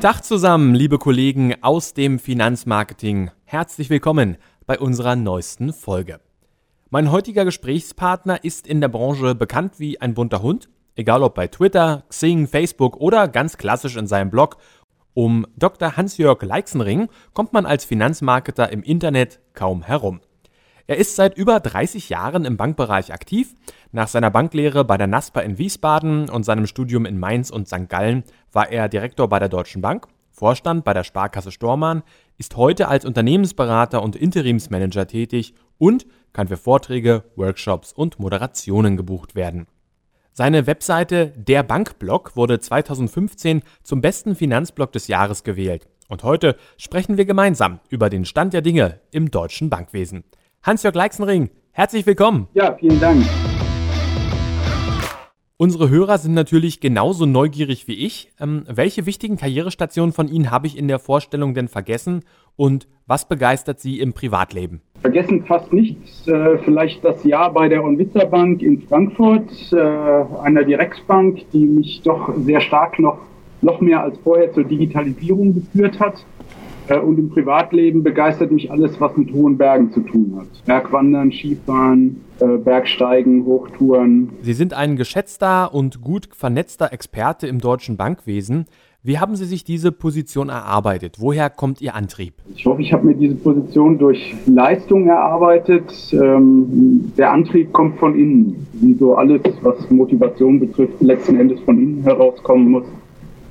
Tag zusammen, liebe Kollegen aus dem Finanzmarketing. Herzlich willkommen bei unserer neuesten Folge. Mein heutiger Gesprächspartner ist in der Branche bekannt wie ein bunter Hund, egal ob bei Twitter, Xing, Facebook oder ganz klassisch in seinem Blog. Um Dr. Hans-Jörg Leixenring kommt man als Finanzmarketer im Internet kaum herum. Er ist seit über 30 Jahren im Bankbereich aktiv. Nach seiner Banklehre bei der NASPA in Wiesbaden und seinem Studium in Mainz und St. Gallen war er Direktor bei der Deutschen Bank, Vorstand bei der Sparkasse Stormann, ist heute als Unternehmensberater und Interimsmanager tätig und kann für Vorträge, Workshops und Moderationen gebucht werden. Seine Webseite Der Bankblog wurde 2015 zum besten Finanzblog des Jahres gewählt. Und heute sprechen wir gemeinsam über den Stand der Dinge im deutschen Bankwesen. Hans-Jörg Leixenring, herzlich willkommen. Ja, vielen Dank. Unsere Hörer sind natürlich genauso neugierig wie ich. Ähm, welche wichtigen Karrierestationen von Ihnen habe ich in der Vorstellung denn vergessen und was begeistert Sie im Privatleben? Vergessen fast nichts. Äh, vielleicht das Jahr bei der Onvista Bank in Frankfurt, äh, einer Direktbank, die mich doch sehr stark noch, noch mehr als vorher zur Digitalisierung geführt hat. Äh, und im Privatleben begeistert mich alles, was mit hohen Bergen zu tun hat. Bergwandern, Skifahren, äh, Bergsteigen, Hochtouren. Sie sind ein geschätzter und gut vernetzter Experte im deutschen Bankwesen. Wie haben Sie sich diese Position erarbeitet? Woher kommt Ihr Antrieb? Ich hoffe, ich habe mir diese Position durch Leistung erarbeitet. Ähm, der Antrieb kommt von innen. Wie so alles, was Motivation betrifft, letzten Endes von innen herauskommen muss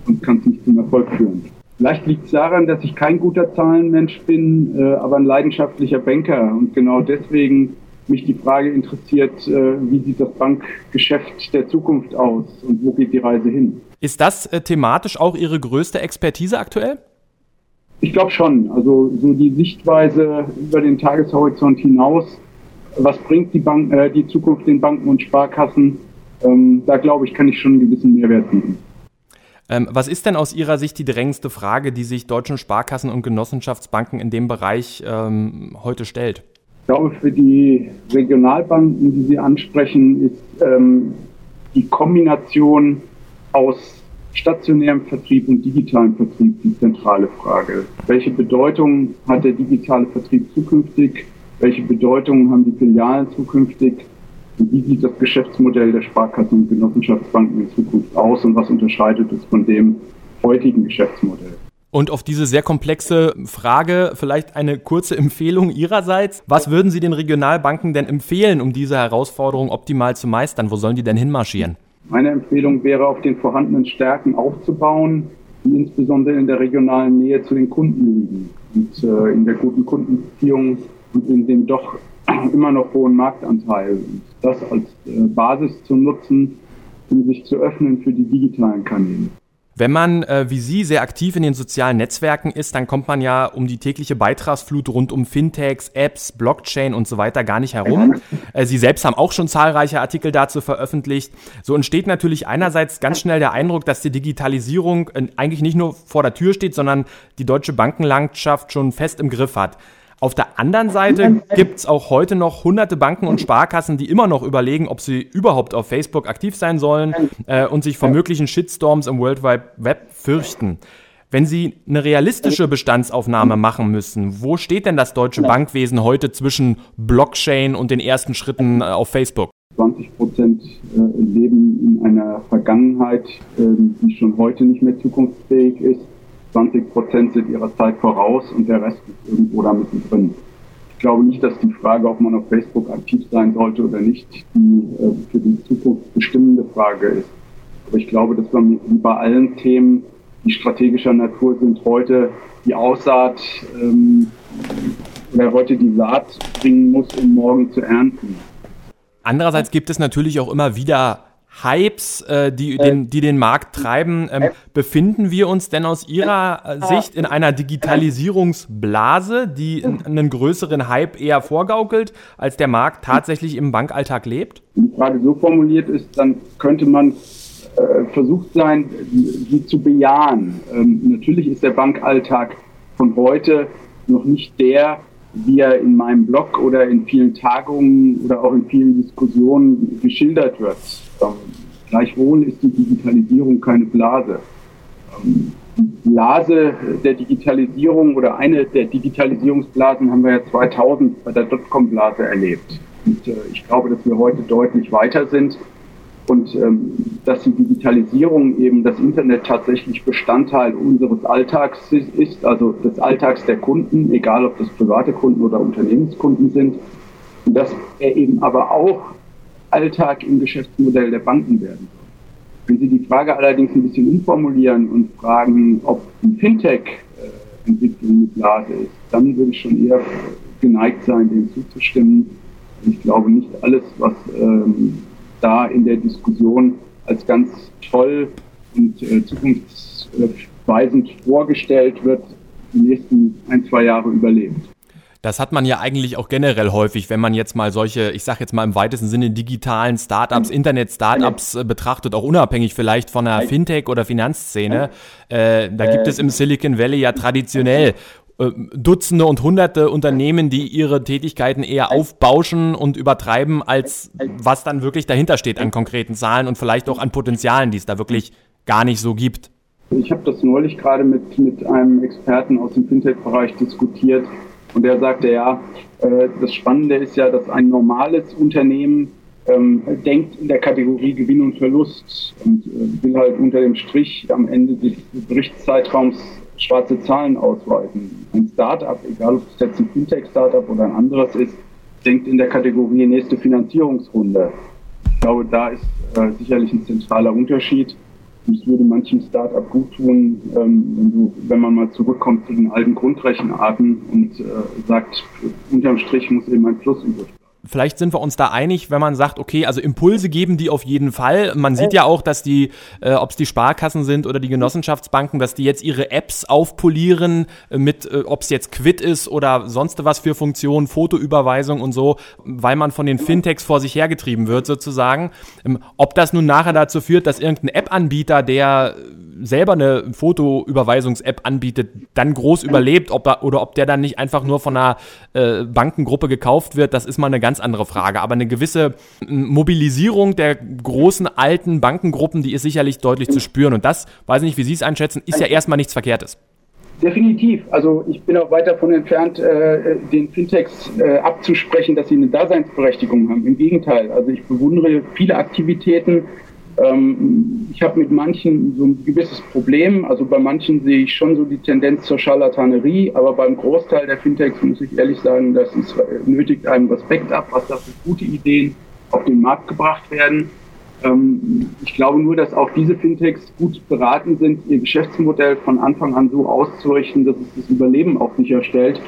und kann es nicht zum Erfolg führen. Vielleicht liegt es daran, dass ich kein guter Zahlenmensch bin, äh, aber ein leidenschaftlicher Banker. Und genau deswegen mich die Frage interessiert, äh, wie sieht das Bankgeschäft der Zukunft aus und wo geht die Reise hin? Ist das äh, thematisch auch Ihre größte Expertise aktuell? Ich glaube schon. Also so die Sichtweise über den Tageshorizont hinaus, was bringt die, Bank, äh, die Zukunft den Banken und Sparkassen, ähm, da glaube ich, kann ich schon einen gewissen Mehrwert bieten. Ähm, was ist denn aus Ihrer Sicht die drängendste Frage, die sich deutschen Sparkassen und Genossenschaftsbanken in dem Bereich ähm, heute stellt? Ich glaube, für die Regionalbanken, die Sie ansprechen, ist ähm, die Kombination aus stationärem Vertrieb und digitalem Vertrieb die zentrale Frage. Welche Bedeutung hat der digitale Vertrieb zukünftig? Welche Bedeutung haben die Filialen zukünftig? Wie sieht das Geschäftsmodell der Sparkassen und Genossenschaftsbanken in Zukunft aus und was unterscheidet es von dem heutigen Geschäftsmodell? Und auf diese sehr komplexe Frage vielleicht eine kurze Empfehlung Ihrerseits. Was würden Sie den Regionalbanken denn empfehlen, um diese Herausforderung optimal zu meistern? Wo sollen die denn hinmarschieren? Meine Empfehlung wäre, auf den vorhandenen Stärken aufzubauen, die insbesondere in der regionalen Nähe zu den Kunden liegen und äh, in der guten Kundenbeziehung und in dem doch immer noch hohen Marktanteil. Das als äh, Basis zu nutzen, um sich zu öffnen für die digitalen Kanäle. Wenn man äh, wie Sie sehr aktiv in den sozialen Netzwerken ist, dann kommt man ja um die tägliche Beitragsflut rund um Fintechs, Apps, Blockchain und so weiter gar nicht herum. Äh, Sie selbst haben auch schon zahlreiche Artikel dazu veröffentlicht. So entsteht natürlich einerseits ganz schnell der Eindruck, dass die Digitalisierung äh, eigentlich nicht nur vor der Tür steht, sondern die deutsche Bankenlandschaft schon fest im Griff hat. Auf der anderen Seite gibt es auch heute noch hunderte Banken und Sparkassen, die immer noch überlegen, ob sie überhaupt auf Facebook aktiv sein sollen äh, und sich vor möglichen Shitstorms im World Wide Web fürchten. Wenn Sie eine realistische Bestandsaufnahme machen müssen, wo steht denn das deutsche Bankwesen heute zwischen Blockchain und den ersten Schritten äh, auf Facebook? 20 Prozent äh, leben in einer Vergangenheit, ähm, die schon heute nicht mehr zukunftsfähig ist. 20 Prozent sind ihrer Zeit voraus und der Rest ist irgendwo da mittendrin. Ich glaube nicht, dass die Frage, ob man auf Facebook aktiv sein sollte oder nicht, die äh, für die Zukunft bestimmende Frage ist. Aber ich glaube, dass man bei allen Themen, die strategischer Natur sind, heute die Aussaat ähm, oder heute die Saat bringen muss, um morgen zu ernten. Andererseits gibt es natürlich auch immer wieder Hypes, äh, die, den, die den Markt treiben. Ähm, befinden wir uns denn aus Ihrer äh, Sicht in einer Digitalisierungsblase, die einen größeren Hype eher vorgaukelt, als der Markt tatsächlich im Bankalltag lebt? Wenn die Frage so formuliert ist, dann könnte man äh, versucht sein, sie zu bejahen. Ähm, natürlich ist der Bankalltag von heute noch nicht der, wie er in meinem Blog oder in vielen Tagungen oder auch in vielen Diskussionen geschildert wird. Ähm, gleichwohl ist die Digitalisierung keine Blase. Ähm, die Blase der Digitalisierung oder eine der Digitalisierungsblasen haben wir ja 2000 bei der Dotcom-Blase erlebt. Und äh, ich glaube, dass wir heute deutlich weiter sind und ähm, dass die Digitalisierung eben das Internet tatsächlich Bestandteil unseres Alltags ist, also des Alltags der Kunden, egal ob das private Kunden oder Unternehmenskunden sind, und dass er eben aber auch Alltag im Geschäftsmodell der Banken werden soll. Wenn Sie die Frage allerdings ein bisschen umformulieren und fragen, ob die Fintech-Entwicklung eine Blase ist, dann würde ich schon eher geneigt sein, dem zuzustimmen. Ich glaube nicht alles, was ähm, da in der Diskussion als ganz toll und äh, zukunftsweisend vorgestellt wird, die nächsten ein, zwei Jahre überlebt. Das hat man ja eigentlich auch generell häufig, wenn man jetzt mal solche, ich sage jetzt mal im weitesten Sinne digitalen Startups, Internet-Startups äh, betrachtet, auch unabhängig vielleicht von der Fintech- oder Finanzszene. Äh, da gibt es im Silicon Valley ja traditionell äh, Dutzende und Hunderte Unternehmen, die ihre Tätigkeiten eher aufbauschen und übertreiben, als was dann wirklich dahinter steht an konkreten Zahlen und vielleicht auch an Potenzialen, die es da wirklich gar nicht so gibt. Ich habe das neulich gerade mit, mit einem Experten aus dem Fintech-Bereich diskutiert und der sagte, ja, äh, das Spannende ist ja, dass ein normales Unternehmen ähm, denkt in der Kategorie Gewinn und Verlust und äh, will halt unter dem Strich am Ende des Berichtszeitraums schwarze Zahlen ausweisen. Ein Startup, egal ob es jetzt ein Fintech-Startup oder ein anderes ist, denkt in der Kategorie nächste Finanzierungsrunde. Ich glaube, da ist äh, sicherlich ein zentraler Unterschied. Es würde manchem Startup gut tun, ähm, wenn, du, wenn man mal zurückkommt zu den alten Grundrechenarten und äh, sagt, unterm Strich muss eben ein Plus übrig vielleicht sind wir uns da einig, wenn man sagt, okay, also Impulse geben die auf jeden Fall. Man sieht ja auch, dass die, äh, ob es die Sparkassen sind oder die Genossenschaftsbanken, dass die jetzt ihre Apps aufpolieren äh, mit, äh, ob es jetzt Quid ist oder sonst was für Funktionen, Fotoüberweisung und so, weil man von den Fintechs vor sich hergetrieben wird sozusagen. Ähm, ob das nun nachher dazu führt, dass irgendein App-Anbieter, der selber eine Fotoüberweisungs-App anbietet, dann groß überlebt ob er, oder ob der dann nicht einfach nur von einer äh, Bankengruppe gekauft wird, das ist mal eine ganz andere Frage. Aber eine gewisse Mobilisierung der großen alten Bankengruppen, die ist sicherlich deutlich zu spüren. Und das, weiß ich nicht, wie Sie es einschätzen, ist ja erstmal nichts Verkehrtes. Definitiv. Also ich bin auch weit davon entfernt, äh, den Fintechs äh, abzusprechen, dass sie eine Daseinsberechtigung haben. Im Gegenteil. Also ich bewundere viele Aktivitäten, ähm, ich habe mit manchen so ein gewisses Problem. Also bei manchen sehe ich schon so die Tendenz zur Charlatanerie, aber beim Großteil der Fintechs muss ich ehrlich sagen, das ist, nötigt einem Respekt ab, was da für gute Ideen auf den Markt gebracht werden. Ähm, ich glaube nur, dass auch diese Fintechs gut beraten sind, ihr Geschäftsmodell von Anfang an so auszurichten, dass es das Überleben auch sicherstellt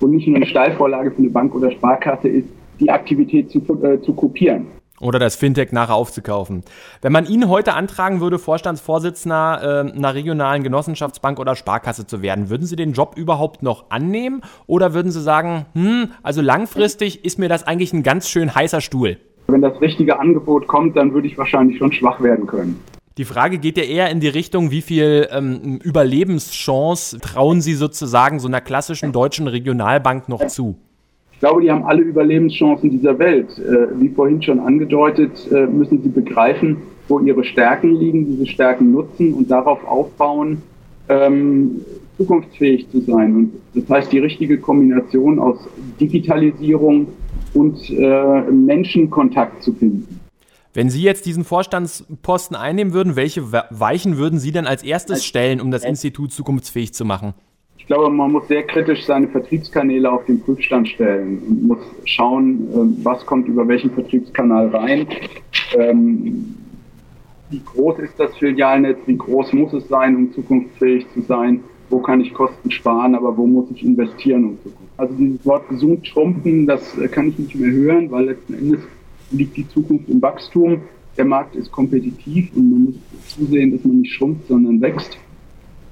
und nicht nur eine Steilvorlage für eine Bank oder Sparkasse ist, die Aktivität zu, äh, zu kopieren. Oder das Fintech nachher aufzukaufen. Wenn man Ihnen heute antragen würde, Vorstandsvorsitzender äh, einer regionalen Genossenschaftsbank oder Sparkasse zu werden, würden Sie den Job überhaupt noch annehmen? Oder würden Sie sagen, hm, also langfristig ist mir das eigentlich ein ganz schön heißer Stuhl? Wenn das richtige Angebot kommt, dann würde ich wahrscheinlich schon schwach werden können. Die Frage geht ja eher in die Richtung, wie viel ähm, Überlebenschance trauen Sie sozusagen so einer klassischen deutschen Regionalbank noch zu? Glaube, die haben alle Überlebenschancen dieser Welt. Äh, wie vorhin schon angedeutet, äh, müssen sie begreifen, wo ihre Stärken liegen, diese Stärken nutzen und darauf aufbauen, ähm, zukunftsfähig zu sein. Und das heißt, die richtige Kombination aus Digitalisierung und äh, Menschenkontakt zu finden. Wenn Sie jetzt diesen Vorstandsposten einnehmen würden, welche Weichen würden Sie denn als erstes stellen, um das Institut zukunftsfähig zu machen? Ich glaube, man muss sehr kritisch seine Vertriebskanäle auf den Prüfstand stellen und muss schauen, ähm, was kommt über welchen Vertriebskanal rein. Ähm, wie groß ist das Filialnetz? Wie groß muss es sein, um zukunftsfähig zu sein? Wo kann ich Kosten sparen, aber wo muss ich investieren, um Zukunft? Also dieses Wort gesund schrumpfen, das äh, kann ich nicht mehr hören, weil letzten Endes liegt die Zukunft im Wachstum. Der Markt ist kompetitiv und man muss zusehen, dass man nicht schrumpft, sondern wächst.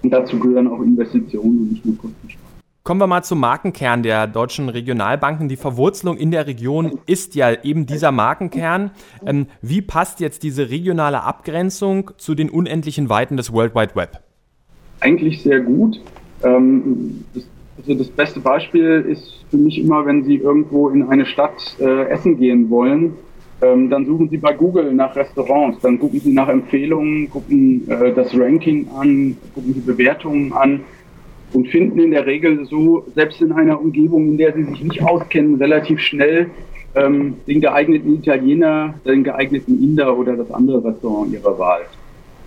Und dazu gehören auch Investitionen und nicht nur Kostensteuern. Kommen wir mal zum Markenkern der deutschen Regionalbanken. Die Verwurzelung in der Region ist ja eben dieser Markenkern. Ähm, wie passt jetzt diese regionale Abgrenzung zu den unendlichen Weiten des World Wide Web? Eigentlich sehr gut. Ähm, das, also das beste Beispiel ist für mich immer, wenn Sie irgendwo in eine Stadt äh, essen gehen wollen, ähm, dann suchen Sie bei Google nach Restaurants, dann gucken Sie nach Empfehlungen, gucken äh, das Ranking an, gucken die Bewertungen an und finden in der Regel so, selbst in einer Umgebung, in der sie sich nicht auskennen, relativ schnell ähm, den geeigneten Italiener, den geeigneten Inder oder das andere Restaurant ihrer Wahl.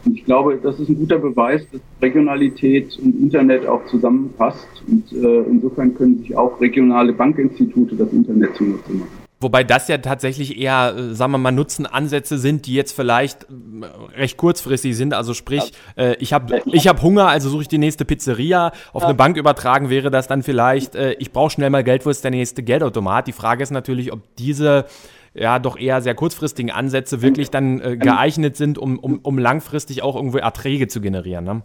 Und ich glaube, das ist ein guter Beweis, dass Regionalität und Internet auch zusammenpasst. Und äh, insofern können sich auch regionale Bankinstitute das Internet zunutze machen. Wobei das ja tatsächlich eher, äh, sagen wir mal, Nutzenansätze sind, die jetzt vielleicht äh, recht kurzfristig sind. Also sprich, äh, ich habe ich hab Hunger, also suche ich die nächste Pizzeria. Auf eine Bank übertragen wäre das dann vielleicht, äh, ich brauche schnell mal Geld, wo ist der nächste Geldautomat? Die Frage ist natürlich, ob diese ja doch eher sehr kurzfristigen Ansätze wirklich dann äh, geeignet sind, um, um, um langfristig auch irgendwo Erträge zu generieren. Ne?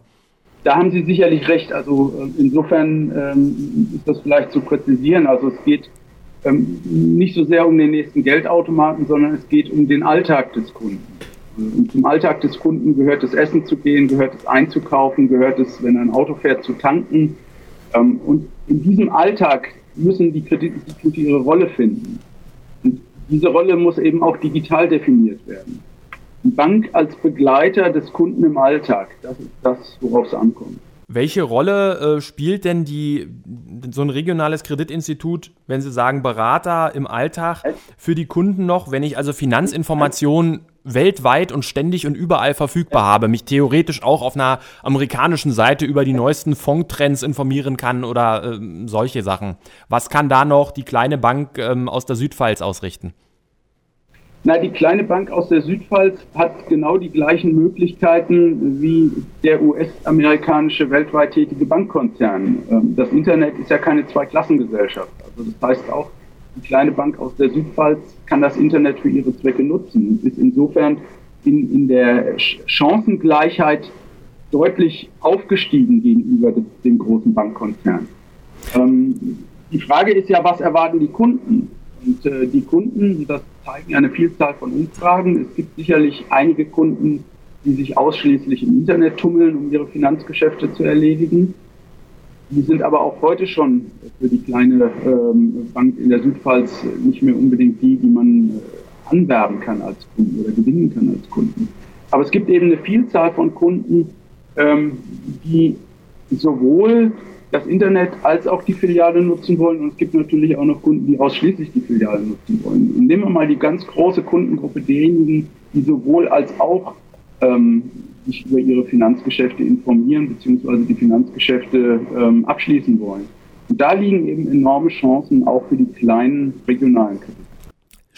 Da haben Sie sicherlich recht. Also äh, insofern ähm, ist das vielleicht zu präzisieren. Also es geht ähm, nicht so sehr um den nächsten Geldautomaten, sondern es geht um den Alltag des Kunden. Und zum Alltag des Kunden gehört es Essen zu gehen, gehört es einzukaufen, gehört es, wenn er ein Auto fährt, zu tanken. Ähm, und in diesem Alltag müssen die Kreditinstitute ihre Rolle finden. Und diese Rolle muss eben auch digital definiert werden. Die Bank als Begleiter des Kunden im Alltag, das ist das, worauf es ankommt. Welche Rolle äh, spielt denn die, so ein regionales Kreditinstitut, wenn Sie sagen Berater im Alltag für die Kunden noch, wenn ich also Finanzinformationen weltweit und ständig und überall verfügbar habe, mich theoretisch auch auf einer amerikanischen Seite über die neuesten Fondtrends informieren kann oder äh, solche Sachen. Was kann da noch die kleine Bank ähm, aus der Südpfalz ausrichten? Na, die kleine Bank aus der Südpfalz hat genau die gleichen Möglichkeiten wie der US-amerikanische weltweit tätige Bankkonzern. Ähm, das Internet ist ja keine Zweiklassengesellschaft. Also das heißt auch, die kleine Bank aus der Südpfalz kann das Internet für ihre Zwecke nutzen ist insofern in, in der Chancengleichheit deutlich aufgestiegen gegenüber dem großen Bankkonzern. Ähm, die Frage ist ja, was erwarten die Kunden? Und äh, die Kunden, das zeigen eine Vielzahl von Umfragen. Es gibt sicherlich einige Kunden, die sich ausschließlich im Internet tummeln, um ihre Finanzgeschäfte zu erledigen. Die sind aber auch heute schon für die kleine ähm, Bank in der Südpfalz nicht mehr unbedingt die, die man äh, anwerben kann als Kunden oder gewinnen kann als Kunden. Aber es gibt eben eine Vielzahl von Kunden, ähm, die sowohl das Internet als auch die Filiale nutzen wollen. Und es gibt natürlich auch noch Kunden, die ausschließlich die Filiale nutzen wollen. Und nehmen wir mal die ganz große Kundengruppe derjenigen, die sowohl als auch ähm, sich über ihre Finanzgeschäfte informieren bzw. die Finanzgeschäfte ähm, abschließen wollen. Und da liegen eben enorme Chancen auch für die kleinen regionalen Kredite.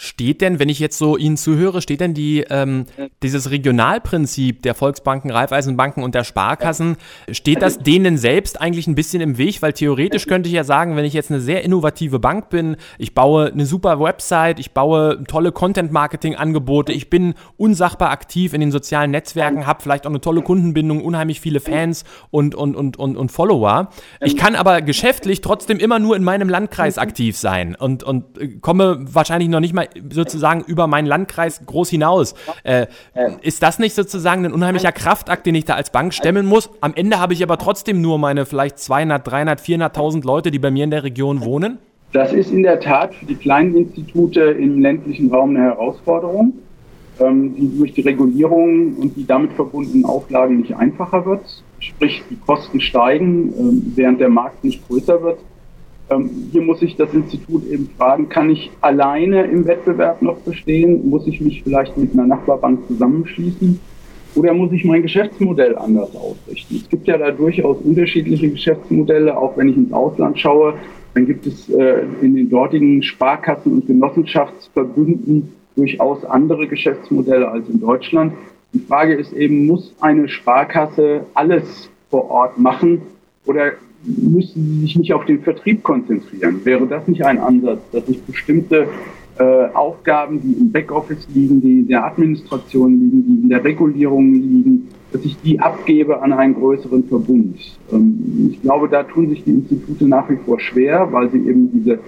Steht denn, wenn ich jetzt so Ihnen zuhöre, steht denn die, ähm, dieses Regionalprinzip der Volksbanken, Raiffeisenbanken und der Sparkassen, steht das denen selbst eigentlich ein bisschen im Weg? Weil theoretisch könnte ich ja sagen, wenn ich jetzt eine sehr innovative Bank bin, ich baue eine super Website, ich baue tolle Content-Marketing-Angebote, ich bin unsachbar aktiv in den sozialen Netzwerken, habe vielleicht auch eine tolle Kundenbindung, unheimlich viele Fans und, und, und, und, und Follower. Ich kann aber geschäftlich trotzdem immer nur in meinem Landkreis aktiv sein und, und äh, komme wahrscheinlich noch nicht mal sozusagen über meinen Landkreis groß hinaus. Äh, ist das nicht sozusagen ein unheimlicher Kraftakt, den ich da als Bank stemmen muss? Am Ende habe ich aber trotzdem nur meine vielleicht 200, 300, 400.000 Leute, die bei mir in der Region wohnen? Das ist in der Tat für die kleinen Institute im ländlichen Raum eine Herausforderung, ähm, die durch die Regulierung und die damit verbundenen Auflagen nicht einfacher wird. Sprich, die Kosten steigen, ähm, während der Markt nicht größer wird. Ähm, hier muss ich das Institut eben fragen, kann ich alleine im Wettbewerb noch bestehen? Muss ich mich vielleicht mit einer Nachbarbank zusammenschließen? Oder muss ich mein Geschäftsmodell anders ausrichten? Es gibt ja da durchaus unterschiedliche Geschäftsmodelle, auch wenn ich ins Ausland schaue. Dann gibt es äh, in den dortigen Sparkassen und Genossenschaftsverbünden durchaus andere Geschäftsmodelle als in Deutschland. Die Frage ist eben, muss eine Sparkasse alles vor Ort machen oder müssen sie sich nicht auf den Vertrieb konzentrieren? Wäre das nicht ein Ansatz, dass ich bestimmte äh, Aufgaben, die im Backoffice liegen, die in der Administration liegen, die in der Regulierung liegen, dass ich die abgebe an einen größeren Verbund. Ähm, ich glaube, da tun sich die Institute nach wie vor schwer, weil sie eben diese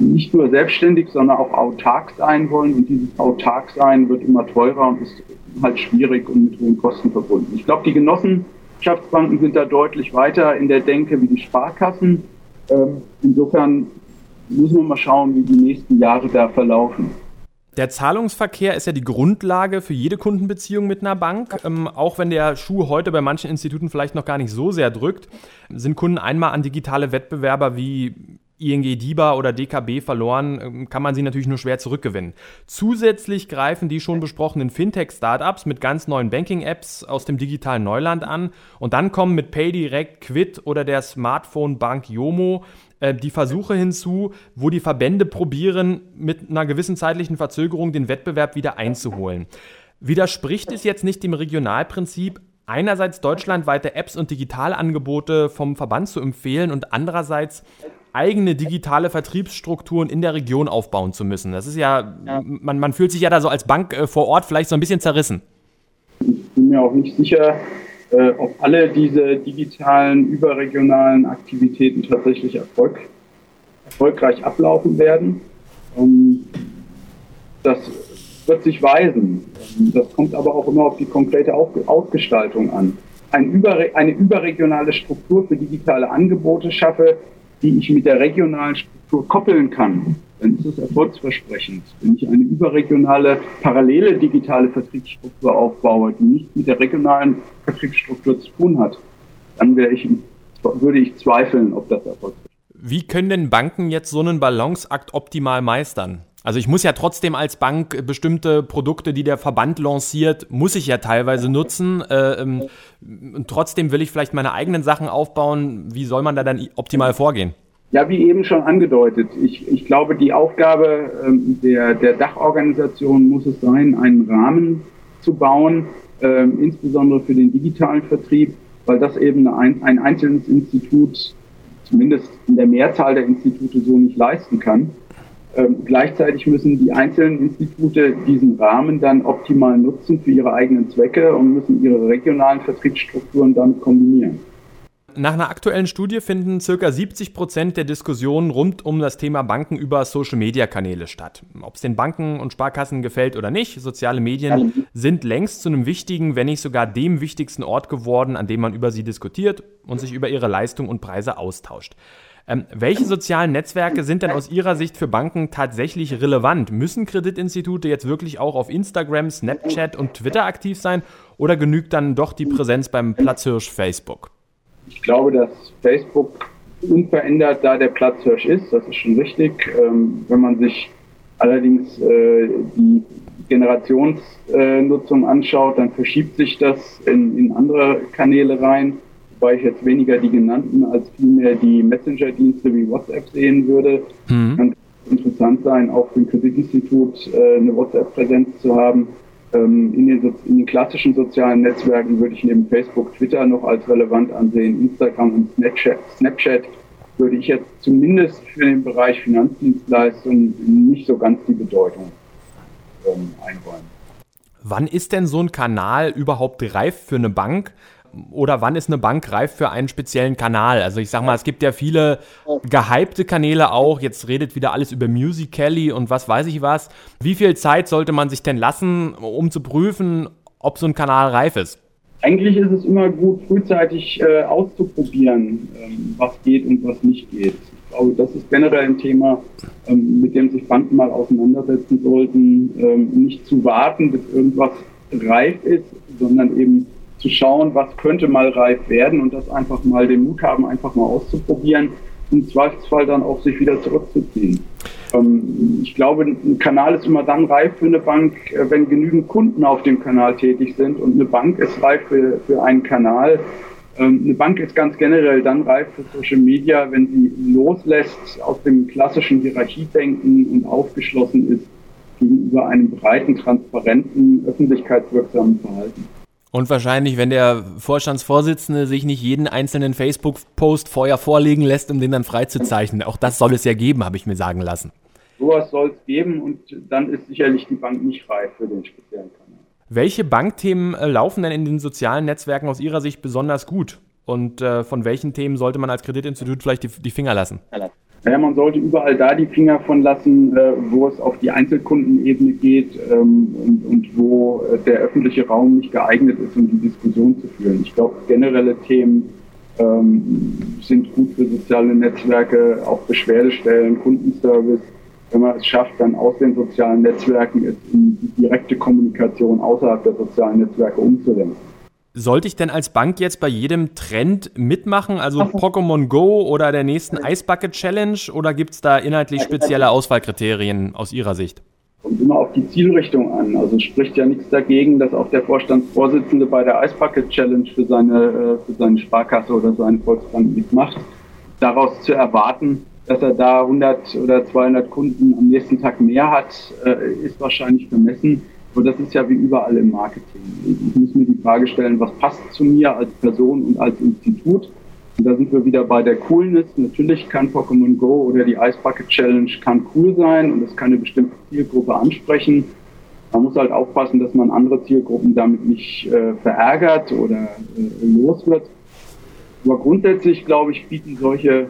nicht nur selbstständig, sondern auch autark sein wollen. Und dieses autark sein wird immer teurer und ist halt schwierig und mit hohen Kosten verbunden. Ich glaube, die Genossenschaftsbanken sind da deutlich weiter in der Denke wie die Sparkassen. Ähm, insofern müssen wir mal schauen, wie die nächsten Jahre da verlaufen. Der Zahlungsverkehr ist ja die Grundlage für jede Kundenbeziehung mit einer Bank. Ähm, auch wenn der Schuh heute bei manchen Instituten vielleicht noch gar nicht so sehr drückt, sind Kunden einmal an digitale Wettbewerber wie ING DIBA oder DKB verloren, ähm, kann man sie natürlich nur schwer zurückgewinnen. Zusätzlich greifen die schon besprochenen Fintech-Startups mit ganz neuen Banking-Apps aus dem digitalen Neuland an und dann kommen mit PayDirect, Quid oder der Smartphone-Bank Yomo äh, die Versuche hinzu, wo die Verbände probieren, mit einer gewissen zeitlichen Verzögerung den Wettbewerb wieder einzuholen. Widerspricht es jetzt nicht dem Regionalprinzip, einerseits deutschlandweite Apps und Digitalangebote vom Verband zu empfehlen und andererseits eigene digitale Vertriebsstrukturen in der Region aufbauen zu müssen. Das ist ja, ja. Man, man fühlt sich ja da so als Bank äh, vor Ort vielleicht so ein bisschen zerrissen. Ich bin mir auch nicht sicher, äh, ob alle diese digitalen, überregionalen Aktivitäten tatsächlich Erfolg, erfolgreich ablaufen werden. Ähm, das wird sich weisen. Ähm, das kommt aber auch immer auf die konkrete Ausgestaltung an. Ein Überre eine überregionale Struktur für digitale Angebote schaffe, die ich mit der regionalen Struktur koppeln kann, dann ist es erfolgsversprechend. Wenn ich eine überregionale, parallele digitale Vertriebsstruktur aufbaue, die nicht mit der regionalen Vertriebsstruktur zu tun hat, dann ich, würde ich zweifeln, ob das erfolgsversprechend ist. Wie können denn Banken jetzt so einen Balanceakt optimal meistern? Also ich muss ja trotzdem als Bank bestimmte Produkte, die der Verband lanciert, muss ich ja teilweise nutzen. Äh, ähm, und trotzdem will ich vielleicht meine eigenen Sachen aufbauen. Wie soll man da dann optimal vorgehen? Ja, wie eben schon angedeutet, ich, ich glaube, die Aufgabe ähm, der, der Dachorganisation muss es sein, einen Rahmen zu bauen, ähm, insbesondere für den digitalen Vertrieb, weil das eben ein, ein einzelnes Institut, zumindest in der Mehrzahl der Institute, so nicht leisten kann. Ähm, gleichzeitig müssen die einzelnen Institute diesen Rahmen dann optimal nutzen für ihre eigenen Zwecke und müssen ihre regionalen Vertriebsstrukturen damit kombinieren. Nach einer aktuellen Studie finden ca. 70 Prozent der Diskussionen rund um das Thema Banken über Social-Media-Kanäle statt. Ob es den Banken und Sparkassen gefällt oder nicht, soziale Medien sind längst zu einem wichtigen, wenn nicht sogar dem wichtigsten Ort geworden, an dem man über sie diskutiert und sich über ihre Leistung und Preise austauscht. Ähm, welche sozialen Netzwerke sind denn aus Ihrer Sicht für Banken tatsächlich relevant? Müssen Kreditinstitute jetzt wirklich auch auf Instagram, Snapchat und Twitter aktiv sein oder genügt dann doch die Präsenz beim Platzhirsch Facebook? Ich glaube, dass Facebook unverändert da der Platzhirsch ist, das ist schon richtig. Ähm, wenn man sich allerdings äh, die Generationsnutzung anschaut, dann verschiebt sich das in, in andere Kanäle rein wobei ich jetzt weniger die genannten als vielmehr die Messenger-Dienste wie WhatsApp sehen würde. Mhm. Kann interessant sein, auch für ein Kreditinstitut äh, eine WhatsApp-Präsenz zu haben. Ähm, in, den, in, den, klassischen sozialen Netzwerken würde ich neben Facebook, Twitter noch als relevant ansehen. Instagram und Snapchat, Snapchat würde ich jetzt zumindest für den Bereich Finanzdienstleistungen nicht so ganz die Bedeutung ähm, einräumen. Wann ist denn so ein Kanal überhaupt reif für eine Bank? Oder wann ist eine Bank reif für einen speziellen Kanal? Also ich sag mal, es gibt ja viele gehypte Kanäle auch. Jetzt redet wieder alles über Musical.ly und was weiß ich was. Wie viel Zeit sollte man sich denn lassen, um zu prüfen, ob so ein Kanal reif ist? Eigentlich ist es immer gut, frühzeitig äh, auszuprobieren, ähm, was geht und was nicht geht. Ich glaube, das ist generell ein Thema, ähm, mit dem sich Banken mal auseinandersetzen sollten. Ähm, nicht zu warten, bis irgendwas reif ist, sondern eben zu schauen, was könnte mal reif werden und das einfach mal den Mut haben, einfach mal auszuprobieren und im Zweifelsfall dann auch sich wieder zurückzuziehen. Ähm, ich glaube, ein Kanal ist immer dann reif für eine Bank, äh, wenn genügend Kunden auf dem Kanal tätig sind und eine Bank ist reif für, für einen Kanal. Ähm, eine Bank ist ganz generell dann reif für Social Media, wenn sie loslässt aus dem klassischen Hierarchiedenken und aufgeschlossen ist gegenüber einem breiten, transparenten, öffentlichkeitswirksamen Verhalten. Und wahrscheinlich, wenn der Vorstandsvorsitzende sich nicht jeden einzelnen Facebook-Post vorher vorlegen lässt, um den dann freizuzeichnen. Auch das soll es ja geben, habe ich mir sagen lassen. Sowas soll es geben und dann ist sicherlich die Bank nicht frei für den speziellen Kanal. Welche Bankthemen äh, laufen denn in den sozialen Netzwerken aus Ihrer Sicht besonders gut? Und äh, von welchen Themen sollte man als Kreditinstitut vielleicht die, die Finger lassen? Ja, man sollte überall da die Finger von lassen, äh, wo es auf die Einzelkundenebene geht ähm, und, und, wo äh, der öffentliche Raum nicht geeignet ist, um die Diskussion zu führen. Ich glaube, generelle Themen ähm, sind gut für soziale Netzwerke, auch Beschwerdestellen, Kundenservice. Wenn man es schafft, dann aus den sozialen Netzwerken es in die direkte Kommunikation außerhalb der sozialen Netzwerke umzulenken. Sollte ich denn als Bank jetzt bei jedem Trend mitmachen, also Pokémon Go oder der nächsten Ice Bucket Challenge, oder gibt es da inhaltlich spezielle Auswahlkriterien aus Ihrer Sicht? Kommt immer auf die Zielrichtung an. Also spricht ja nichts dagegen, dass auch der Vorstandsvorsitzende bei der Ice Bucket Challenge für seine, äh, für seine Sparkasse oder seine Volksbank mitmacht. Daraus zu erwarten, dass er da 100 oder 200 Kunden am nächsten Tag mehr hat, äh, ist wahrscheinlich vermessen. Und das ist ja wie überall im Marketing. Ich muss mir die Frage stellen, was passt zu mir als Person und als Institut? Und da sind wir wieder bei der Coolness. Natürlich kann Pokémon Go oder die Ice Bucket Challenge kann cool sein und es kann eine bestimmte Zielgruppe ansprechen. Man muss halt aufpassen, dass man andere Zielgruppen damit nicht äh, verärgert oder äh, los wird. Aber grundsätzlich, glaube ich, bieten solche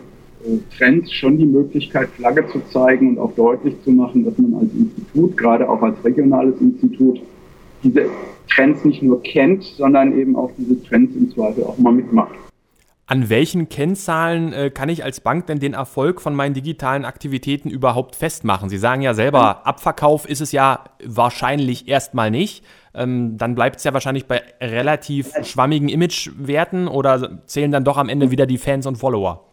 Trends schon die Möglichkeit, Flagge zu zeigen und auch deutlich zu machen, dass man als Institut, gerade auch als regionales Institut, diese Trends nicht nur kennt, sondern eben auch diese Trends im Zweifel auch mal mitmacht. An welchen Kennzahlen äh, kann ich als Bank denn den Erfolg von meinen digitalen Aktivitäten überhaupt festmachen? Sie sagen ja selber, Abverkauf ist es ja wahrscheinlich erstmal nicht. Ähm, dann bleibt es ja wahrscheinlich bei relativ schwammigen Imagewerten oder zählen dann doch am Ende wieder die Fans und Follower?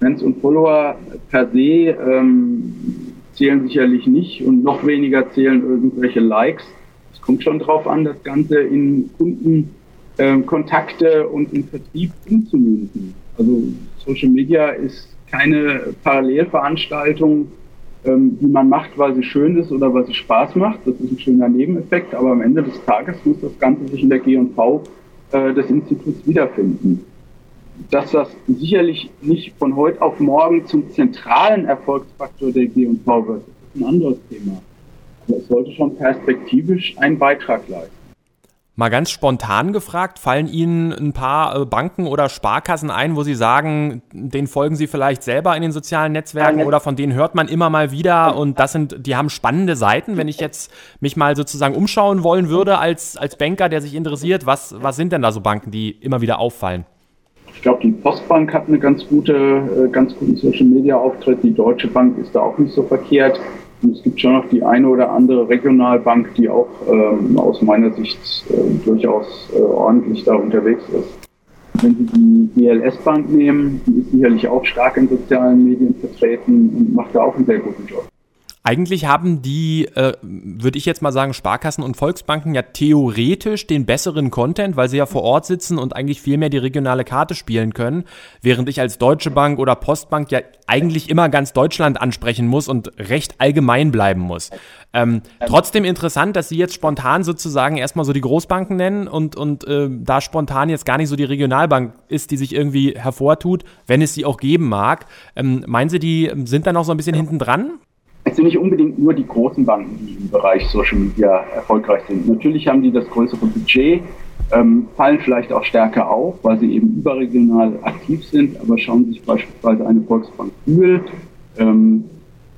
Fans und Follower per se ähm, zählen sicherlich nicht und noch weniger zählen irgendwelche Likes. Es kommt schon darauf an, das Ganze in Kundenkontakte ähm, und in Vertrieb umzumünzen. Also Social Media ist keine Parallelveranstaltung, ähm, die man macht, weil sie schön ist oder weil sie Spaß macht. Das ist ein schöner Nebeneffekt, aber am Ende des Tages muss das Ganze sich in der G&V äh, des Instituts wiederfinden dass das sicherlich nicht von heute auf morgen zum zentralen Erfolgsfaktor der G&V wird. Das ist ein anderes Thema. Aber es sollte schon perspektivisch einen Beitrag leisten. Mal ganz spontan gefragt, fallen Ihnen ein paar äh, Banken oder Sparkassen ein, wo Sie sagen, denen folgen Sie vielleicht selber in den sozialen Netzwerken oder von denen hört man immer mal wieder und das sind, die haben spannende Seiten. Wenn ich jetzt mich mal sozusagen umschauen wollen würde als, als Banker, der sich interessiert, was, was sind denn da so Banken, die immer wieder auffallen? Ich glaube, die Postbank hat eine ganz gute, äh, ganz guten Social Media Auftritt. Die Deutsche Bank ist da auch nicht so verkehrt. Und es gibt schon noch die eine oder andere Regionalbank, die auch ähm, aus meiner Sicht äh, durchaus äh, ordentlich da unterwegs ist. Wenn Sie die DLS Bank nehmen, die ist sicherlich auch stark in sozialen Medien vertreten und macht da auch einen sehr guten Job. Eigentlich haben die, äh, würde ich jetzt mal sagen, Sparkassen und Volksbanken ja theoretisch den besseren Content, weil sie ja vor Ort sitzen und eigentlich viel mehr die regionale Karte spielen können, während ich als Deutsche Bank oder Postbank ja eigentlich immer ganz Deutschland ansprechen muss und recht allgemein bleiben muss. Ähm, trotzdem interessant, dass Sie jetzt spontan sozusagen erstmal so die Großbanken nennen und, und äh, da spontan jetzt gar nicht so die Regionalbank ist, die sich irgendwie hervortut, wenn es sie auch geben mag. Ähm, meinen Sie, die sind da noch so ein bisschen hinten dran? Sind nicht unbedingt nur die großen Banken, die im Bereich Social Media erfolgreich sind. Natürlich haben die das größere Budget, ähm, fallen vielleicht auch stärker auf, weil sie eben überregional aktiv sind, aber schauen sich beispielsweise eine Volksbank Bühl ähm,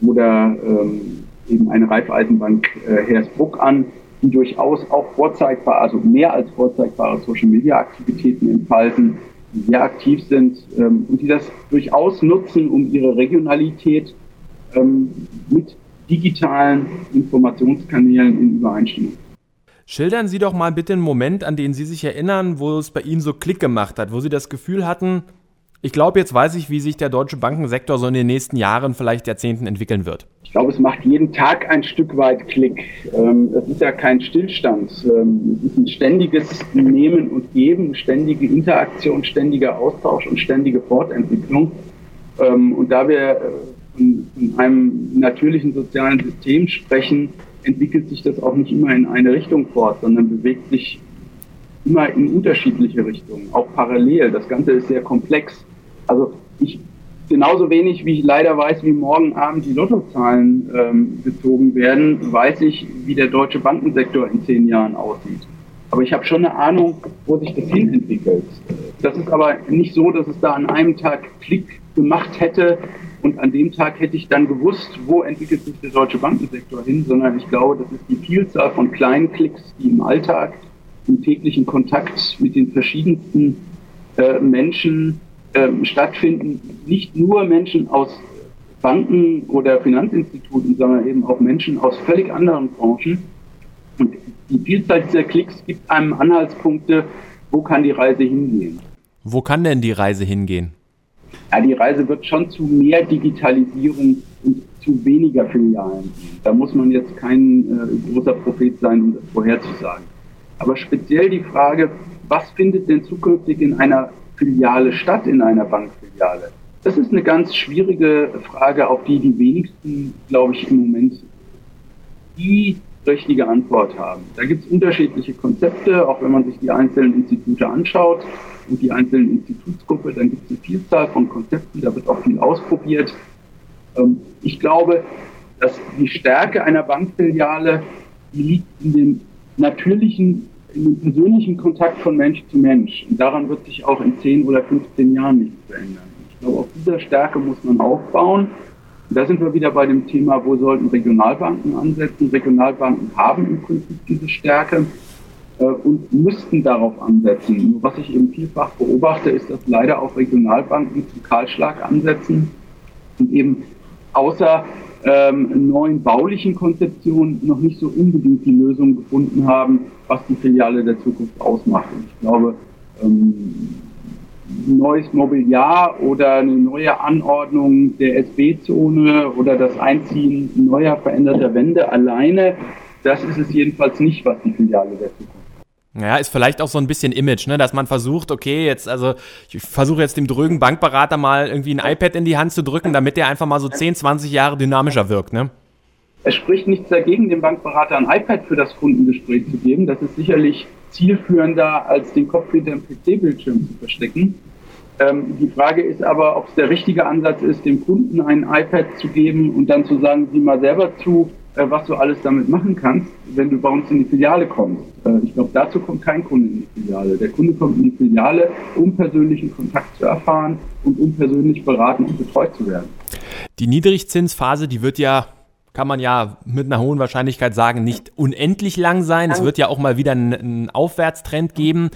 oder ähm, eben eine Raiffeisenbank äh, Hersbruck an, die durchaus auch vorzeigbar, also mehr als vorzeigbare Social Media Aktivitäten entfalten, die sehr aktiv sind ähm, und die das durchaus nutzen, um ihre Regionalität ähm, mit digitalen Informationskanälen in Übereinstimmung. Schildern Sie doch mal bitte einen Moment, an den Sie sich erinnern, wo es bei Ihnen so Klick gemacht hat, wo Sie das Gefühl hatten, ich glaube, jetzt weiß ich, wie sich der deutsche Bankensektor so in den nächsten Jahren, vielleicht Jahrzehnten entwickeln wird. Ich glaube, es macht jeden Tag ein Stück weit Klick. Ähm, es ist ja kein Stillstand. Ähm, es ist ein ständiges Nehmen und Geben, ständige Interaktion, ständiger Austausch und ständige Fortentwicklung. Ähm, und da wir äh, von, von einem natürlichen sozialen System sprechen, entwickelt sich das auch nicht immer in eine Richtung fort, sondern bewegt sich immer in unterschiedliche Richtungen, auch parallel. Das Ganze ist sehr komplex. Also ich genauso wenig wie ich leider weiß, wie morgen Abend die Lottozahlen ähm, gezogen werden, weiß ich, wie der deutsche Bankensektor in zehn Jahren aussieht. Aber ich habe schon eine Ahnung, wo sich das hin entwickelt. Das ist aber nicht so, dass es da an einem Tag Klick gemacht hätte und an dem Tag hätte ich dann gewusst, wo entwickelt sich der deutsche Bankensektor hin, sondern ich glaube, das ist die Vielzahl von kleinen Klicks, die im Alltag, im täglichen Kontakt mit den verschiedensten äh, Menschen äh, stattfinden. Nicht nur Menschen aus Banken oder Finanzinstituten, sondern eben auch Menschen aus völlig anderen Branchen. Und die Vielzahl dieser Klicks gibt einem Anhaltspunkte, wo kann die Reise hingehen. Wo kann denn die Reise hingehen? Ja, die Reise wird schon zu mehr Digitalisierung und zu weniger Filialen. Da muss man jetzt kein äh, großer Prophet sein, um das vorherzusagen. Aber speziell die Frage, was findet denn zukünftig in einer Filiale statt, in einer Bankfiliale? Das ist eine ganz schwierige Frage, auf die die wenigsten, glaube ich, im Moment die richtige Antwort haben. Da gibt es unterschiedliche Konzepte, auch wenn man sich die einzelnen Institute anschaut und die einzelnen Institutsgruppe, dann gibt es eine Vielzahl von Konzepten, da wird auch viel ausprobiert. Ähm, ich glaube, dass die Stärke einer Bankfiliale, liegt in dem natürlichen, in dem persönlichen Kontakt von Mensch zu Mensch. Und daran wird sich auch in 10 oder 15 Jahren nichts verändern. Ich glaube, auf dieser Stärke muss man aufbauen. Da sind wir wieder bei dem Thema, wo sollten Regionalbanken ansetzen. Regionalbanken haben im Prinzip diese Stärke äh, und müssten darauf ansetzen. Nur was ich eben vielfach beobachte, ist, dass leider auch Regionalbanken zum Kahlschlag ansetzen und eben außer ähm, neuen baulichen Konzeptionen noch nicht so unbedingt die Lösung gefunden haben, was die Filiale der Zukunft ausmacht. Und ich glaube, ähm, neues Mobiliar oder eine neue Anordnung der SB-Zone oder das Einziehen neuer veränderter Wände alleine, das ist es jedenfalls nicht, was die Filiale Zukunft ja, ist vielleicht auch so ein bisschen Image, ne, dass man versucht, okay, jetzt, also ich versuche jetzt dem drögen Bankberater mal irgendwie ein iPad in die Hand zu drücken, damit der einfach mal so 10, 20 Jahre dynamischer wirkt, ne? Es spricht nichts dagegen, dem Bankberater ein iPad für das Kundengespräch zu geben. Das ist sicherlich zielführender, als den Kopf hinter dem PC-Bildschirm zu verstecken. Ähm, die Frage ist aber, ob es der richtige Ansatz ist, dem Kunden ein iPad zu geben und dann zu sagen, sieh mal selber zu, äh, was du alles damit machen kannst, wenn du bei uns in die Filiale kommst. Äh, ich glaube, dazu kommt kein Kunde in die Filiale. Der Kunde kommt in die Filiale, um persönlichen Kontakt zu erfahren und um persönlich beraten und betreut zu werden. Die Niedrigzinsphase, die wird ja kann man ja mit einer hohen Wahrscheinlichkeit sagen, nicht unendlich lang sein. Es wird ja auch mal wieder einen, Aufwärtstrend geben.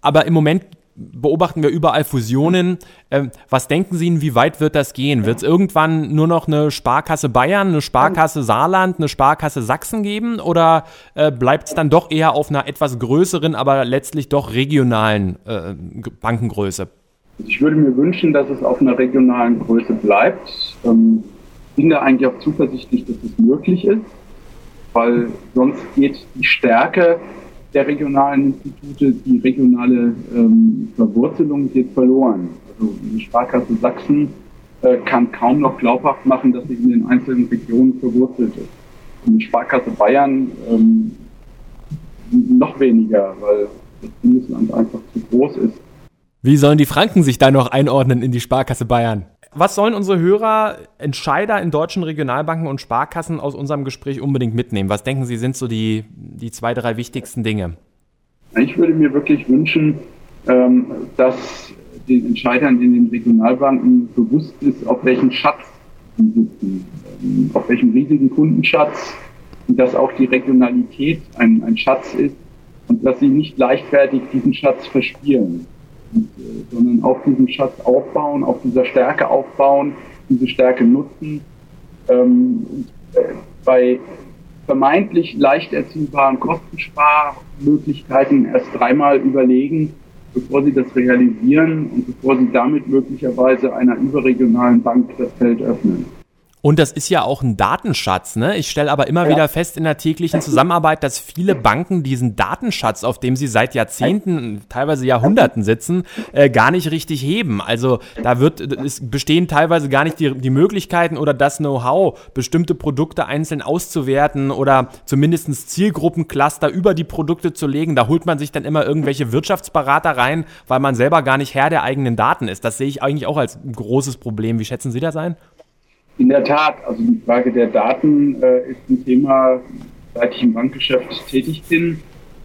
Aber im Moment beobachten wir überall Fusionen. Ähm, was denken Sie, wie weit wird das gehen? Wird es irgendwann nur noch eine Sparkasse Bayern, eine Sparkasse Saarland, eine Sparkasse Sachsen geben? Oder äh, bleibt es dann doch eher auf einer etwas größeren, aber letztlich doch regionalen äh, Bankengröße? Ich würde mir wünschen, dass es auf einer regionalen Größe bleibt. Bin da eigentlich auch zuversichtlich, dass es möglich ist, weil sonst geht die Stärke der regionalen Institute, die regionale ähm, Verwurzelung geht verloren. Also die Sparkasse Sachsen äh, kann kaum noch glaubhaft machen, dass sie in den einzelnen Regionen verwurzelt ist. Und die Sparkasse Bayern ähm, noch weniger, weil das Bundesland einfach zu groß ist. Wie sollen die Franken sich da noch einordnen in die Sparkasse Bayern? Was sollen unsere Hörer, Entscheider in deutschen Regionalbanken und Sparkassen aus unserem Gespräch unbedingt mitnehmen? Was denken Sie, sind so die, die zwei, drei wichtigsten Dinge? Ich würde mir wirklich wünschen, ähm, dass den Entscheidern in den Regionalbanken bewusst ist, auf welchen Schatz sie sitzen, ähm, auf welchem riesigen Kundenschatz und dass auch die Regionalität ein, ein Schatz ist und dass sie nicht leichtfertig diesen Schatz verspielen sondern auf diesem Schatz aufbauen, auf dieser Stärke aufbauen, diese Stärke nutzen. Ähm, äh, bei vermeintlich leicht erzielbaren Kostensparmöglichkeiten erst dreimal überlegen, bevor sie das realisieren und bevor sie damit möglicherweise einer überregionalen Bank das Feld öffnen. Und das ist ja auch ein Datenschatz. Ne? Ich stelle aber immer ja. wieder fest in der täglichen Zusammenarbeit, dass viele Banken diesen Datenschatz, auf dem sie seit Jahrzehnten, teilweise Jahrhunderten sitzen, äh, gar nicht richtig heben. Also da wird, es bestehen teilweise gar nicht die, die Möglichkeiten oder das Know-how, bestimmte Produkte einzeln auszuwerten oder zumindest Zielgruppencluster über die Produkte zu legen. Da holt man sich dann immer irgendwelche Wirtschaftsberater rein, weil man selber gar nicht Herr der eigenen Daten ist. Das sehe ich eigentlich auch als ein großes Problem. Wie schätzen Sie das ein? In der Tat, also die Frage der Daten äh, ist ein Thema, seit ich im Bankgeschäft tätig bin.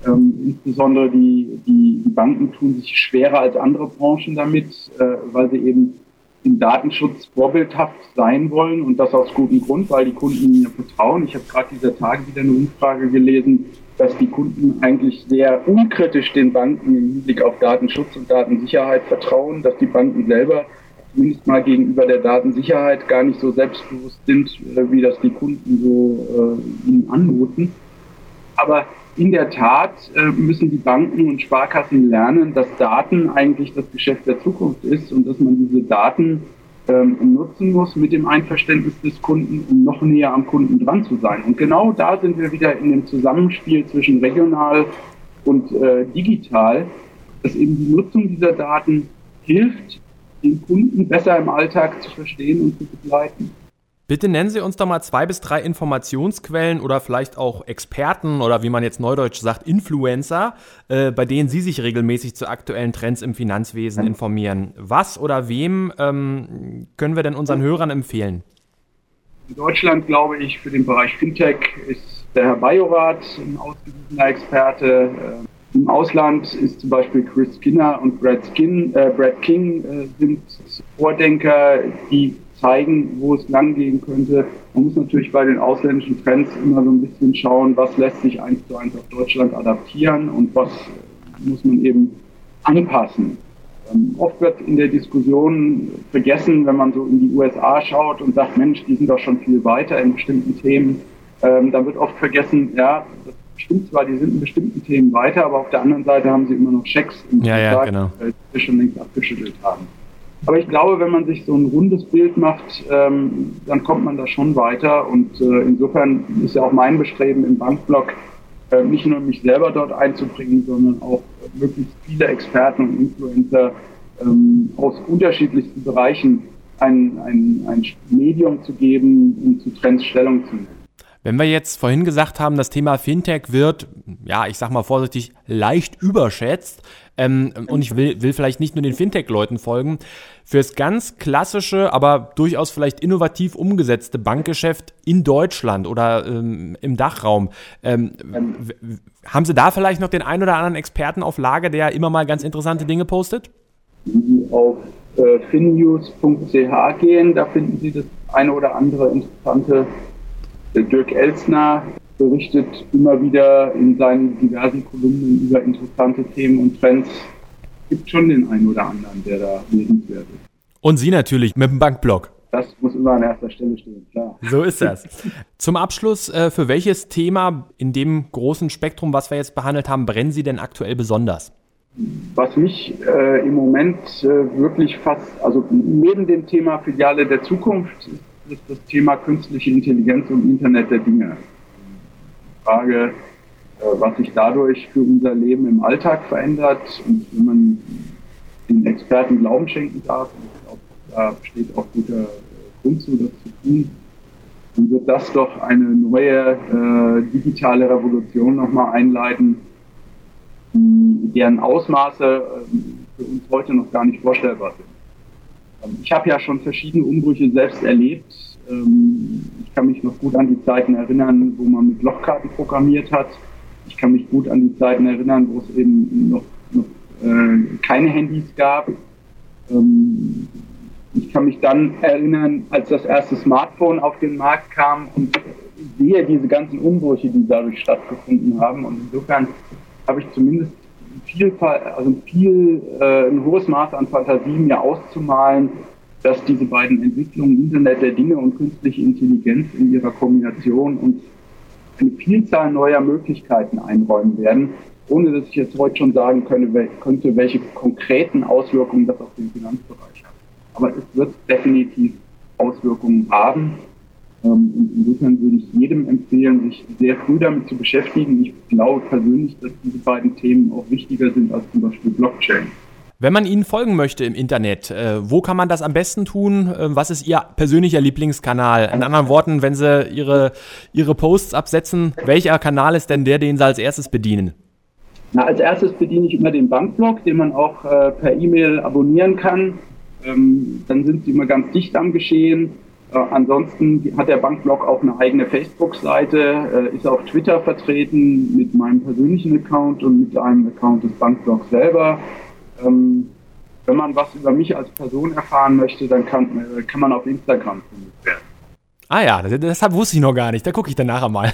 Ähm, insbesondere die, die, die, Banken tun sich schwerer als andere Branchen damit, äh, weil sie eben im Datenschutz vorbildhaft sein wollen und das aus gutem Grund, weil die Kunden ihnen vertrauen. Ich habe gerade dieser Tage wieder eine Umfrage gelesen, dass die Kunden eigentlich sehr unkritisch den Banken im Hinblick auf Datenschutz und Datensicherheit vertrauen, dass die Banken selber zumindest mal gegenüber der Datensicherheit gar nicht so selbstbewusst sind, äh, wie das die Kunden so äh, ihnen anmuten. Aber in der Tat äh, müssen die Banken und Sparkassen lernen, dass Daten eigentlich das Geschäft der Zukunft ist und dass man diese Daten ähm, nutzen muss mit dem Einverständnis des Kunden, um noch näher am Kunden dran zu sein. Und genau da sind wir wieder in dem Zusammenspiel zwischen regional und äh, digital, dass eben die Nutzung dieser Daten hilft, den Kunden besser im Alltag zu verstehen und zu begleiten. Bitte nennen Sie uns doch mal zwei bis drei Informationsquellen oder vielleicht auch Experten oder wie man jetzt neudeutsch sagt, Influencer, äh, bei denen Sie sich regelmäßig zu aktuellen Trends im Finanzwesen informieren. Was oder wem ähm, können wir denn unseren Hörern empfehlen? In Deutschland glaube ich, für den Bereich Fintech ist der Herr Bajorath ein ausgewiesener Experte. Äh, im Ausland ist zum Beispiel Chris Skinner und Brad, Skin, äh, Brad King äh, sind Vordenker, die zeigen, wo es langgehen könnte. Man muss natürlich bei den ausländischen Trends immer so ein bisschen schauen, was lässt sich eins zu eins auf Deutschland adaptieren und was muss man eben anpassen. Ähm, oft wird in der Diskussion vergessen, wenn man so in die USA schaut und sagt, Mensch, die sind doch schon viel weiter in bestimmten Themen. Ähm, dann wird oft vergessen, ja, das stimmt zwar, die sind in bestimmten Themen weiter, aber auf der anderen Seite haben sie immer noch Schecks ja, ja, genau. Äh, die wir schon längst abgeschüttelt haben. Aber ich glaube, wenn man sich so ein rundes Bild macht, ähm, dann kommt man da schon weiter. Und äh, insofern ist ja auch mein Bestreben im Bankblock, äh, nicht nur mich selber dort einzubringen, sondern auch äh, möglichst viele Experten und Influencer ähm, aus unterschiedlichsten Bereichen ein, ein, ein Medium zu geben, um zu Trends Stellung zu nehmen. Wenn wir jetzt vorhin gesagt haben, das Thema Fintech wird, ja, ich sag mal vorsichtig, leicht überschätzt, ähm, und ich will, will vielleicht nicht nur den Fintech-Leuten folgen, fürs ganz klassische, aber durchaus vielleicht innovativ umgesetzte Bankgeschäft in Deutschland oder ähm, im Dachraum, ähm, haben Sie da vielleicht noch den ein oder anderen Experten auf Lage, der immer mal ganz interessante Dinge postet? Auf äh, finnews.ch gehen, da finden Sie das eine oder andere interessante Dirk Elsner berichtet immer wieder in seinen diversen Kolumnen über interessante Themen und Trends. Es gibt schon den einen oder anderen, der da lesenswert ist. Und Sie natürlich mit dem Bankblog. Das muss immer an erster Stelle stehen, klar. So ist das. Zum Abschluss, äh, für welches Thema in dem großen Spektrum, was wir jetzt behandelt haben, brennen Sie denn aktuell besonders? Was mich äh, im Moment äh, wirklich fast, also neben dem Thema Filiale der Zukunft, ist ist das Thema künstliche Intelligenz und Internet der Dinge. Die Frage, äh, was sich dadurch für unser Leben im Alltag verändert und wenn man den Experten Glauben schenken darf, und ich glaube, da besteht auch guter Grund zu, das zu tun, dann wird das doch eine neue äh, digitale Revolution nochmal einleiten, deren Ausmaße äh, für uns heute noch gar nicht vorstellbar sind. Ähm, ich habe ja schon verschiedene Umbrüche selbst erlebt. Ähm, ich kann mich noch gut an die Zeiten erinnern, wo man mit Lochkarten programmiert hat. Ich kann mich gut an die Zeiten erinnern, wo es eben noch, noch äh, keine Handys gab. Ähm, ich kann mich dann erinnern, als das erste Smartphone auf den Markt kam und sehe diese ganzen Umbrüche, die dadurch stattgefunden haben. Und insofern habe ich zumindest viel, also viel, äh, ein hohes Maß an Fantasie mir auszumalen, dass diese beiden Entwicklungen, Internet der Dinge und künstliche Intelligenz in ihrer Kombination uns eine Vielzahl neuer Möglichkeiten einräumen werden, ohne dass ich jetzt heute schon sagen könnte, welche konkreten Auswirkungen das auf den Finanzbereich hat. Aber es wird definitiv Auswirkungen haben. Ähm, und insofern würde ich jedem empfehlen, sich sehr früh damit zu beschäftigen. Ich glaube persönlich, dass diese beiden Themen auch wichtiger sind als zum Beispiel Blockchain. Wenn man Ihnen folgen möchte im Internet, äh, wo kann man das am besten tun? Äh, was ist Ihr persönlicher Lieblingskanal? In anderen Worten, wenn Sie Ihre, Ihre Posts absetzen, welcher Kanal ist denn der, den Sie als erstes bedienen? Na, als erstes bediene ich immer den Bankblog, den man auch äh, per E-Mail abonnieren kann. Ähm, dann sind Sie immer ganz dicht am Geschehen. Äh, ansonsten hat der Bankblog auch eine eigene Facebook-Seite, äh, ist auf Twitter vertreten mit meinem persönlichen Account und mit einem Account des Bankblogs selber. Ähm, wenn man was über mich als Person erfahren möchte, dann kann, äh, kann man auf Instagram finden werden. Ah ja, deshalb wusste ich noch gar nicht. Da gucke ich dann nachher mal.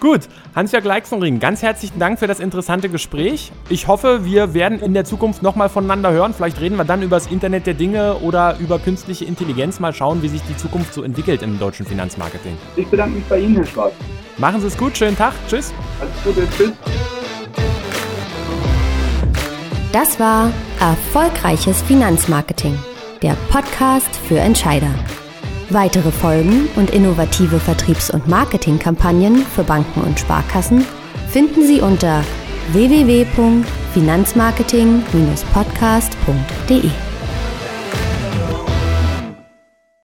Gut, Hans-Jörg Leixenring, ganz herzlichen Dank für das interessante Gespräch. Ich hoffe, wir werden in der Zukunft nochmal voneinander hören. Vielleicht reden wir dann über das Internet der Dinge oder über künstliche Intelligenz. Mal schauen, wie sich die Zukunft so entwickelt im deutschen Finanzmarketing. Ich bedanke mich bei Ihnen, Herr Schwarz. Machen Sie es gut, schönen Tag, tschüss. Alles Gute, tschüss. Das war Erfolgreiches Finanzmarketing, der Podcast für Entscheider. Weitere Folgen und innovative Vertriebs- und Marketingkampagnen für Banken und Sparkassen finden Sie unter www.finanzmarketing-podcast.de.